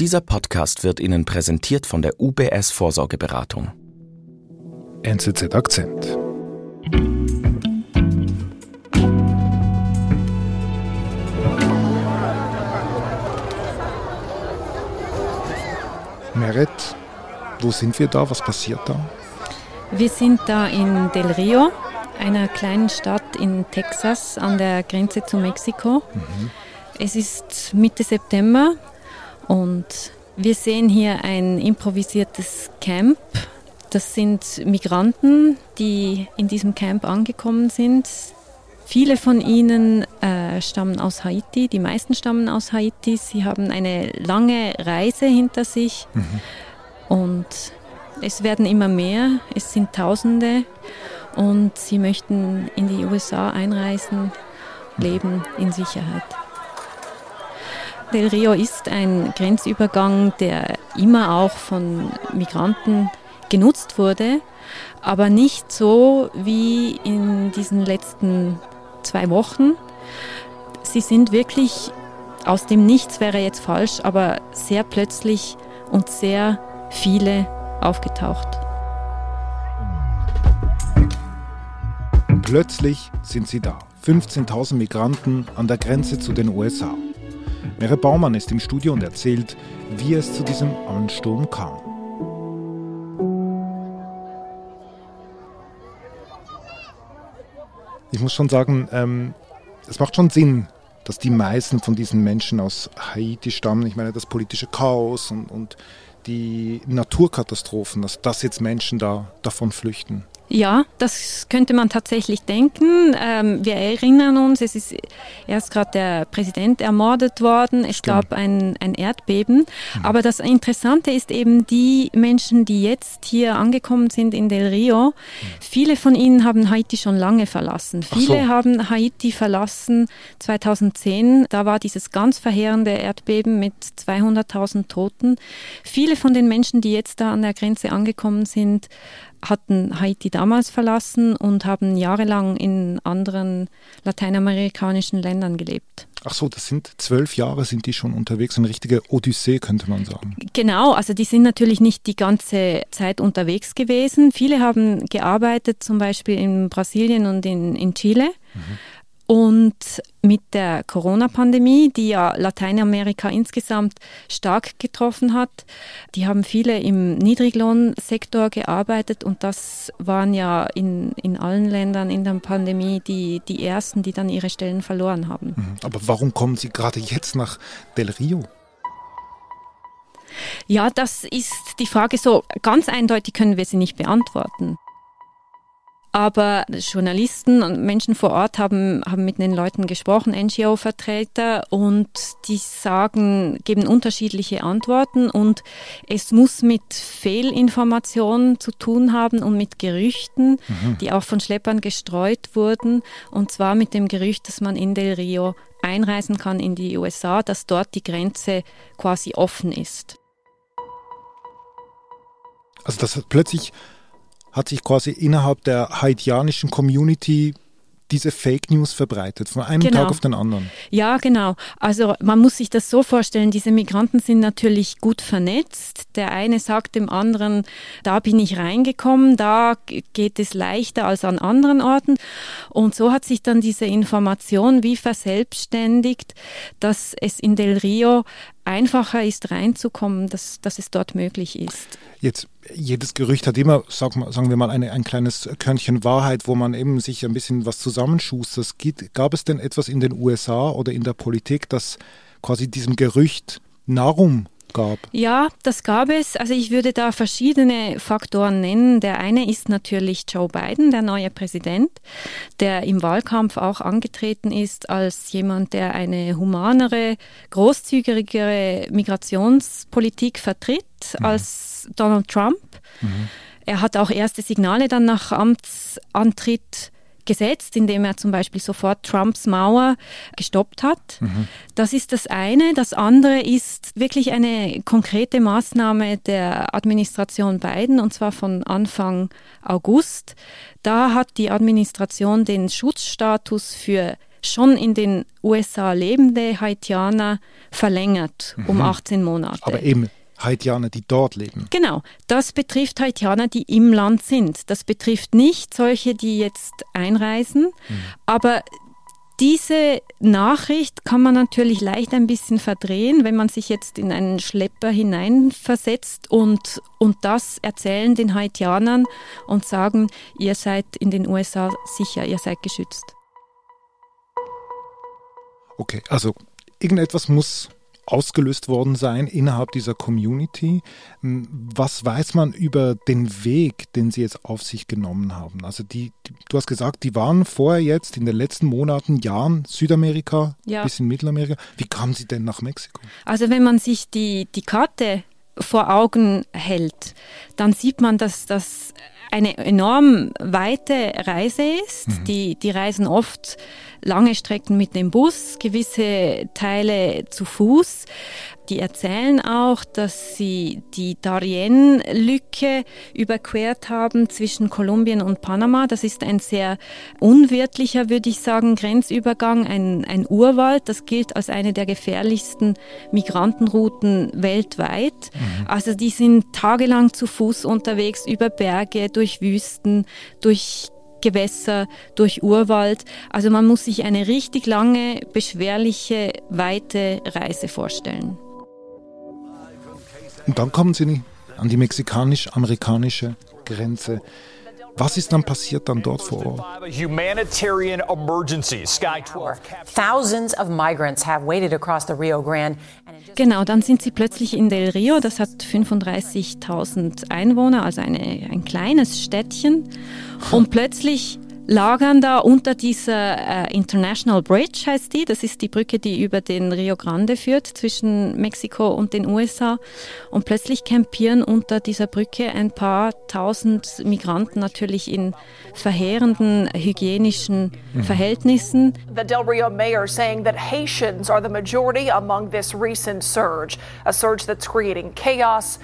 Dieser Podcast wird Ihnen präsentiert von der UBS Vorsorgeberatung. NZZ Akzent. Meret, wo sind wir da? Was passiert da? Wir sind da in Del Rio, einer kleinen Stadt in Texas an der Grenze zu Mexiko. Mhm. Es ist Mitte September und wir sehen hier ein improvisiertes Camp. Das sind Migranten, die in diesem Camp angekommen sind. Viele von ihnen äh, stammen aus Haiti, die meisten stammen aus Haiti. Sie haben eine lange Reise hinter sich mhm. und es werden immer mehr, es sind Tausende und sie möchten in die USA einreisen, leben in Sicherheit. Del Rio ist ein Grenzübergang, der immer auch von Migranten genutzt wurde, aber nicht so wie in diesen letzten zwei Wochen. Sie sind wirklich aus dem Nichts wäre jetzt falsch, aber sehr plötzlich und sehr viele aufgetaucht. Plötzlich sind sie da. 15.000 Migranten an der Grenze zu den USA. Mere Baumann ist im Studio und erzählt, wie es zu diesem Ansturm kam. Ich muss schon sagen, ähm, es macht schon Sinn, dass die meisten von diesen Menschen aus Haiti stammen. Ich meine, das politische Chaos und, und die Naturkatastrophen, dass, dass jetzt Menschen da davon flüchten. Ja, das könnte man tatsächlich denken. Ähm, wir erinnern uns, es ist erst gerade der Präsident ermordet worden. Es Stimmt. gab ein, ein Erdbeben. Mhm. Aber das Interessante ist eben die Menschen, die jetzt hier angekommen sind in Del Rio. Mhm. Viele von ihnen haben Haiti schon lange verlassen. Viele so. haben Haiti verlassen 2010. Da war dieses ganz verheerende Erdbeben mit 200.000 Toten. Viele von den Menschen, die jetzt da an der Grenze angekommen sind, hatten Haiti damals verlassen und haben jahrelang in anderen lateinamerikanischen Ländern gelebt. Ach so, das sind zwölf Jahre, sind die schon unterwegs, eine richtige Odyssee, könnte man sagen. Genau, also die sind natürlich nicht die ganze Zeit unterwegs gewesen. Viele haben gearbeitet, zum Beispiel in Brasilien und in, in Chile. Mhm. Und mit der Corona-Pandemie, die ja Lateinamerika insgesamt stark getroffen hat, die haben viele im Niedriglohnsektor gearbeitet und das waren ja in, in allen Ländern in der Pandemie die, die ersten, die dann ihre Stellen verloren haben. Mhm. Aber warum kommen Sie gerade jetzt nach Del Rio? Ja, das ist die Frage so. Ganz eindeutig können wir sie nicht beantworten. Aber Journalisten und Menschen vor Ort haben, haben mit den Leuten gesprochen, NGO-Vertreter, und die sagen, geben unterschiedliche Antworten und es muss mit Fehlinformationen zu tun haben und mit Gerüchten, mhm. die auch von Schleppern gestreut wurden, und zwar mit dem Gerücht, dass man in Del Rio einreisen kann in die USA, dass dort die Grenze quasi offen ist. Also das hat plötzlich hat sich quasi innerhalb der haitianischen Community diese Fake News verbreitet, von einem genau. Tag auf den anderen. Ja, genau. Also man muss sich das so vorstellen, diese Migranten sind natürlich gut vernetzt. Der eine sagt dem anderen, da bin ich reingekommen, da geht es leichter als an anderen Orten. Und so hat sich dann diese Information wie verselbstständigt, dass es in Del Rio einfacher ist reinzukommen, dass, dass es dort möglich ist. Jetzt, jedes Gerücht hat immer, sagen wir mal, eine, ein kleines Körnchen Wahrheit, wo man eben sich ein bisschen was zusammenschustert. Gab es denn etwas in den USA oder in der Politik, das quasi diesem Gerücht Nahrung gab? Ja, das gab es. Also ich würde da verschiedene Faktoren nennen. Der eine ist natürlich Joe Biden, der neue Präsident, der im Wahlkampf auch angetreten ist als jemand, der eine humanere, großzügigere Migrationspolitik vertritt mhm. als Donald Trump. Mhm. Er hat auch erste Signale dann nach Amtsantritt gesetzt, indem er zum Beispiel sofort Trumps Mauer gestoppt hat. Mhm. Das ist das eine. Das andere ist wirklich eine konkrete Maßnahme der Administration Biden, und zwar von Anfang August. Da hat die Administration den Schutzstatus für schon in den USA lebende Haitianer verlängert um 18 mhm. Monate. Aber eben Haitianer, die dort leben. Genau, das betrifft Haitianer, die im Land sind. Das betrifft nicht solche, die jetzt einreisen, mhm. aber diese Nachricht kann man natürlich leicht ein bisschen verdrehen, wenn man sich jetzt in einen Schlepper hineinversetzt und, und das erzählen den Haitianern und sagen, ihr seid in den USA sicher, ihr seid geschützt. Okay, also irgendetwas muss ausgelöst worden sein innerhalb dieser Community. Was weiß man über den Weg, den Sie jetzt auf sich genommen haben? Also die, die du hast gesagt, die waren vorher jetzt in den letzten Monaten, Jahren Südamerika, ja. bis in Mittelamerika. Wie kamen Sie denn nach Mexiko? Also wenn man sich die, die Karte vor Augen hält, dann sieht man, dass das eine enorm weite Reise ist. Mhm. Die, die reisen oft lange Strecken mit dem Bus, gewisse Teile zu Fuß. Die erzählen auch, dass sie die Darien-Lücke überquert haben zwischen Kolumbien und Panama. Das ist ein sehr unwirtlicher, würde ich sagen, Grenzübergang, ein, ein Urwald. Das gilt als eine der gefährlichsten Migrantenrouten weltweit. Mhm. Also die sind tagelang zu Fuß unterwegs über Berge, durch Wüsten, durch Gewässer, durch Urwald. Also man muss sich eine richtig lange, beschwerliche, weite Reise vorstellen. Und dann kommen Sie an die mexikanisch-amerikanische Grenze. Was ist dann passiert dann dort vor Ort? Thousands of migrants have waited across the Rio Grande. Genau, dann sind sie plötzlich in Del Rio, das hat 35.000 Einwohner, also eine, ein kleines Städtchen. Und plötzlich lagern da unter dieser äh, International Bridge, heißt die. Das ist die Brücke, die über den Rio Grande führt zwischen Mexiko und den USA. Und plötzlich campieren unter dieser Brücke ein paar tausend Migranten natürlich in verheerenden hygienischen mhm. Verhältnissen. The Del Rio mayor saying that Haitians are the majority among this recent surge, a surge that's creating chaos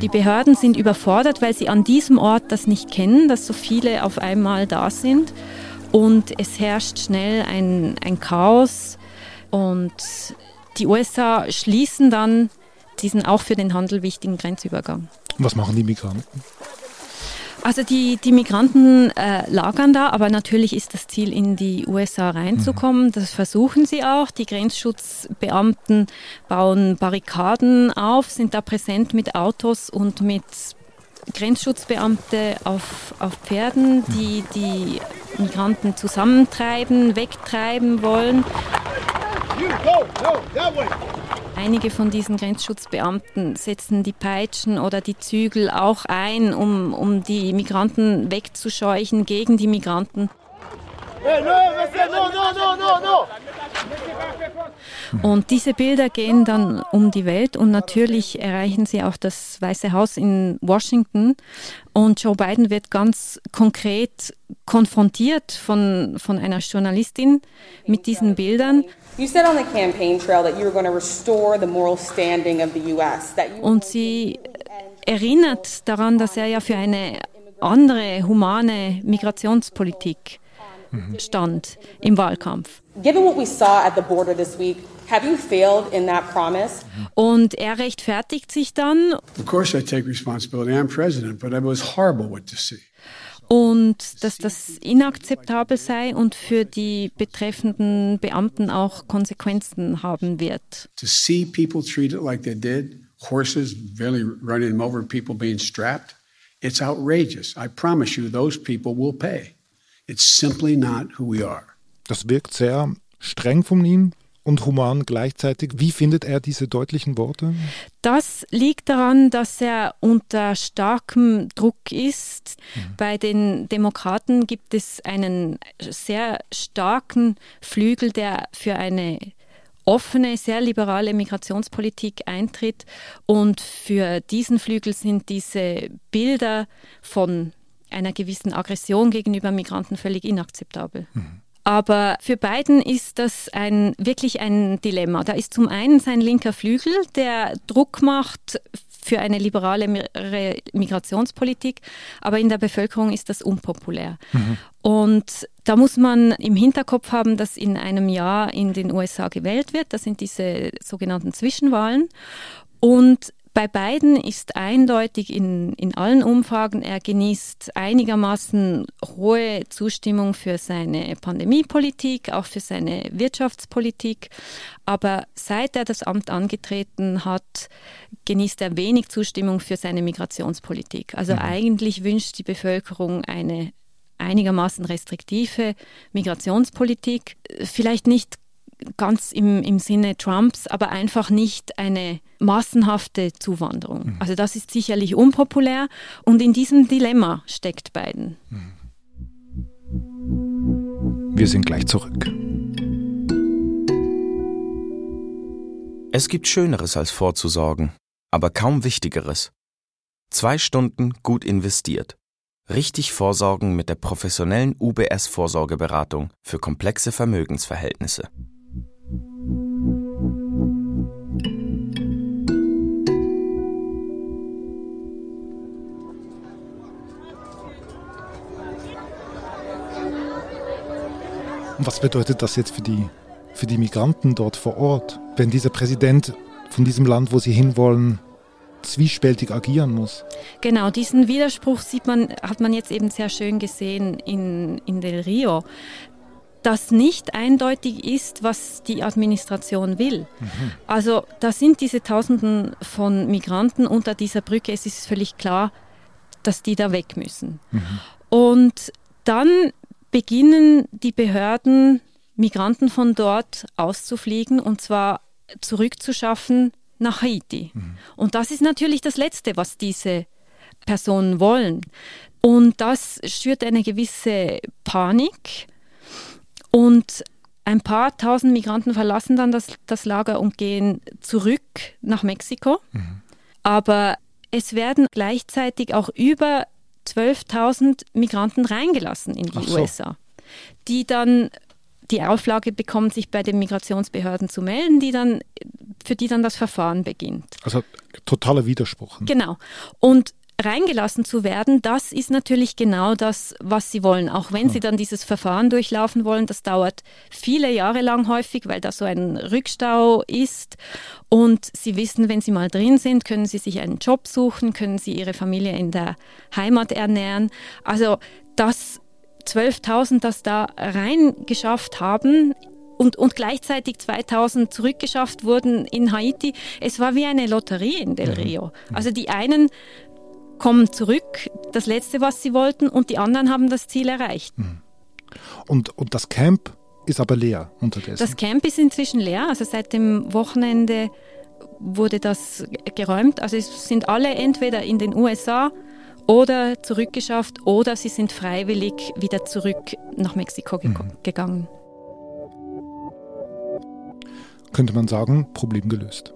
die Behörden sind überfordert, weil sie an diesem Ort das nicht kennen, dass so viele auf einmal da sind. Und es herrscht schnell ein, ein Chaos. Und die USA schließen dann diesen auch für den Handel wichtigen Grenzübergang. Was machen die Migranten? Also die, die Migranten äh, lagern da, aber natürlich ist das Ziel, in die USA reinzukommen. Mhm. Das versuchen sie auch. Die Grenzschutzbeamten bauen Barrikaden auf, sind da präsent mit Autos und mit Grenzschutzbeamte auf, auf Pferden, die die Migranten zusammentreiben, wegtreiben wollen. Einige von diesen Grenzschutzbeamten setzen die Peitschen oder die Zügel auch ein, um, um die Migranten wegzuscheuchen gegen die Migranten. Und diese Bilder gehen dann um die Welt und natürlich erreichen sie auch das Weiße Haus in Washington. Und Joe Biden wird ganz konkret konfrontiert von, von einer Journalistin mit diesen Bildern. Und sie erinnert daran, dass er ja für eine andere humane Migrationspolitik mhm. stand im Wahlkampf. Given what we saw at the border this week, have you failed in that promise? Und er rechtfertigt sich dann. Of course I take responsibility. I'm president, but it was horrible what to see und dass das inakzeptabel sei und für die betreffenden Beamten auch Konsequenzen haben wird. To see people treated like they did, horses barely running them over, people being strapped, it's outrageous. I promise you, those people will pay. It's simply not who we are. Das wirkt sehr streng von ihm und human gleichzeitig. Wie findet er diese deutlichen Worte? Das liegt daran, dass er unter starkem Druck ist. Mhm. Bei den Demokraten gibt es einen sehr starken Flügel, der für eine offene, sehr liberale Migrationspolitik eintritt. Und für diesen Flügel sind diese Bilder von einer gewissen Aggression gegenüber Migranten völlig inakzeptabel. Mhm. Aber für Biden ist das ein, wirklich ein Dilemma. Da ist zum einen sein linker Flügel, der Druck macht für eine liberale Migrationspolitik, aber in der Bevölkerung ist das unpopulär. Mhm. Und da muss man im Hinterkopf haben, dass in einem Jahr in den USA gewählt wird. Das sind diese sogenannten Zwischenwahlen. Und bei beiden ist eindeutig in, in allen Umfragen, er genießt einigermaßen hohe Zustimmung für seine Pandemiepolitik, auch für seine Wirtschaftspolitik. Aber seit er das Amt angetreten hat, genießt er wenig Zustimmung für seine Migrationspolitik. Also mhm. eigentlich wünscht die Bevölkerung eine einigermaßen restriktive Migrationspolitik. Vielleicht nicht ganz im, im Sinne Trumps, aber einfach nicht eine massenhafte Zuwanderung. Mhm. Also das ist sicherlich unpopulär und in diesem Dilemma steckt Biden. Mhm. Wir sind gleich zurück. Es gibt Schöneres als vorzusorgen, aber kaum Wichtigeres. Zwei Stunden gut investiert. Richtig vorsorgen mit der professionellen UBS Vorsorgeberatung für komplexe Vermögensverhältnisse. Und was bedeutet das jetzt für die, für die Migranten dort vor Ort, wenn dieser Präsident von diesem Land, wo sie hinwollen, zwiespältig agieren muss. Genau, diesen Widerspruch sieht man, hat man jetzt eben sehr schön gesehen in, in Del Rio, dass nicht eindeutig ist, was die Administration will. Mhm. Also da sind diese Tausenden von Migranten unter dieser Brücke, es ist völlig klar, dass die da weg müssen. Mhm. Und dann beginnen die Behörden, Migranten von dort auszufliegen und zwar zurückzuschaffen nach Haiti. Mhm. Und das ist natürlich das Letzte, was diese Personen wollen. Und das schürt eine gewisse Panik. Und ein paar tausend Migranten verlassen dann das, das Lager und gehen zurück nach Mexiko. Mhm. Aber es werden gleichzeitig auch über 12.000 Migranten reingelassen in die so. USA, die dann die Auflage bekommen, sich bei den Migrationsbehörden zu melden, die dann, für die dann das Verfahren beginnt. Also totaler Widerspruch. Genau. Und reingelassen zu werden, das ist natürlich genau das, was sie wollen. Auch wenn sie dann dieses Verfahren durchlaufen wollen, das dauert viele Jahre lang häufig, weil da so ein Rückstau ist. Und sie wissen, wenn sie mal drin sind, können sie sich einen Job suchen, können sie ihre Familie in der Heimat ernähren. Also das 12.000, das da reingeschafft haben, und, und gleichzeitig 2000 zurückgeschafft wurden in Haiti. Es war wie eine Lotterie in Del Rio. Also die einen kommen zurück, das Letzte, was sie wollten, und die anderen haben das Ziel erreicht. Hm. Und, und das Camp ist aber leer unterdessen? Das Camp ist inzwischen leer. Also seit dem Wochenende wurde das geräumt. Also es sind alle entweder in den USA oder zurückgeschafft oder sie sind freiwillig wieder zurück nach Mexiko ge mhm. gegangen. Könnte man sagen, Problem gelöst.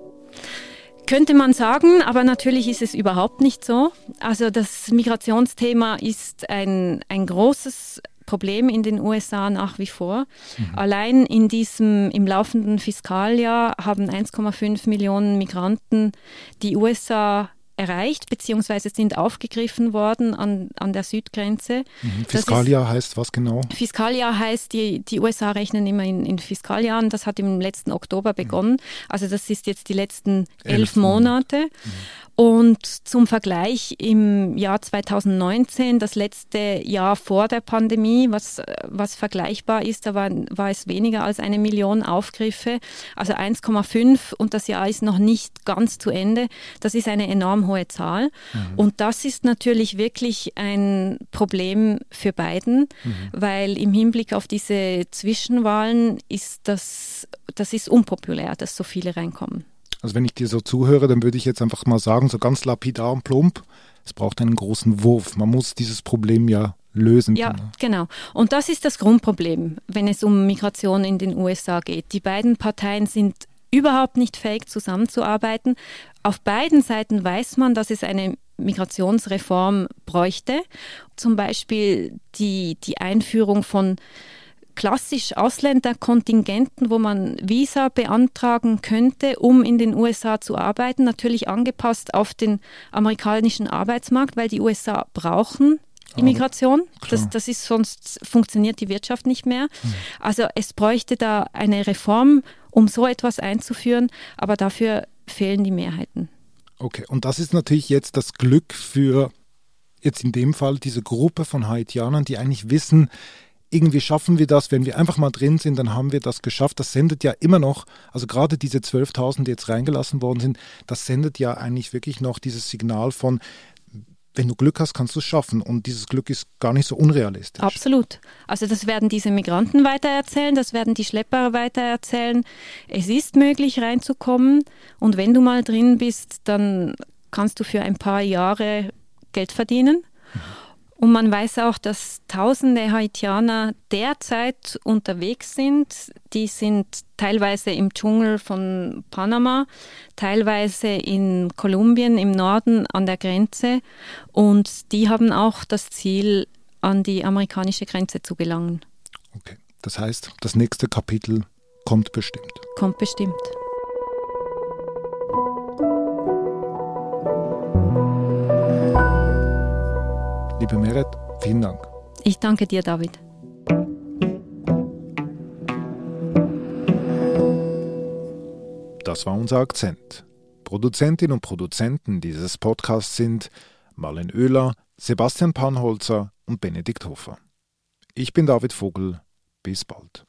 Könnte man sagen, aber natürlich ist es überhaupt nicht so. Also das Migrationsthema ist ein, ein großes Problem in den USA nach wie vor. Mhm. Allein in diesem im laufenden Fiskaljahr haben 1,5 Millionen Migranten die USA erreicht bzw. sind aufgegriffen worden an, an der Südgrenze. Mhm. Fiskaljahr heißt was genau? Fiskaljahr heißt, die, die USA rechnen immer in, in Fiskaljahren. Das hat im letzten Oktober begonnen. Mhm. Also das ist jetzt die letzten elf, elf Monate. Mhm. Und zum Vergleich im Jahr 2019, das letzte Jahr vor der Pandemie, was, was vergleichbar ist, da war, war es weniger als eine Million Aufgriffe, also 1,5 und das Jahr ist noch nicht ganz zu Ende. Das ist eine enorm hohe Zahl. Mhm. Und das ist natürlich wirklich ein Problem für Biden, mhm. weil im Hinblick auf diese Zwischenwahlen ist das, das ist unpopulär, dass so viele reinkommen. Also wenn ich dir so zuhöre, dann würde ich jetzt einfach mal sagen, so ganz lapidar und plump, es braucht einen großen Wurf. Man muss dieses Problem ja lösen. Ja, genau. Und das ist das Grundproblem, wenn es um Migration in den USA geht. Die beiden Parteien sind überhaupt nicht fähig zusammenzuarbeiten. Auf beiden Seiten weiß man, dass es eine Migrationsreform bräuchte. Zum Beispiel die, die Einführung von klassisch Ausländerkontingenten, wo man Visa beantragen könnte, um in den USA zu arbeiten, natürlich angepasst auf den amerikanischen Arbeitsmarkt, weil die USA brauchen Immigration. Das, das ist sonst funktioniert die Wirtschaft nicht mehr. Mhm. Also es bräuchte da eine Reform, um so etwas einzuführen, aber dafür fehlen die Mehrheiten. Okay, und das ist natürlich jetzt das Glück für jetzt in dem Fall diese Gruppe von Haitianern, die eigentlich wissen, irgendwie schaffen wir das, wenn wir einfach mal drin sind, dann haben wir das geschafft. Das sendet ja immer noch, also gerade diese 12.000, die jetzt reingelassen worden sind, das sendet ja eigentlich wirklich noch dieses Signal von, wenn du Glück hast, kannst du es schaffen. Und dieses Glück ist gar nicht so unrealistisch. Absolut. Also das werden diese Migranten weitererzählen, das werden die Schlepper weitererzählen. Es ist möglich reinzukommen und wenn du mal drin bist, dann kannst du für ein paar Jahre Geld verdienen. Mhm. Und man weiß auch, dass tausende Haitianer derzeit unterwegs sind. Die sind teilweise im Dschungel von Panama, teilweise in Kolumbien im Norden an der Grenze. Und die haben auch das Ziel, an die amerikanische Grenze zu gelangen. Okay, das heißt, das nächste Kapitel kommt bestimmt. Kommt bestimmt. Liebe Meret, vielen Dank. Ich danke dir, David. Das war unser Akzent. Produzentin und Produzenten dieses Podcasts sind Marlen Oehler, Sebastian Panholzer und Benedikt Hofer. Ich bin David Vogel. Bis bald.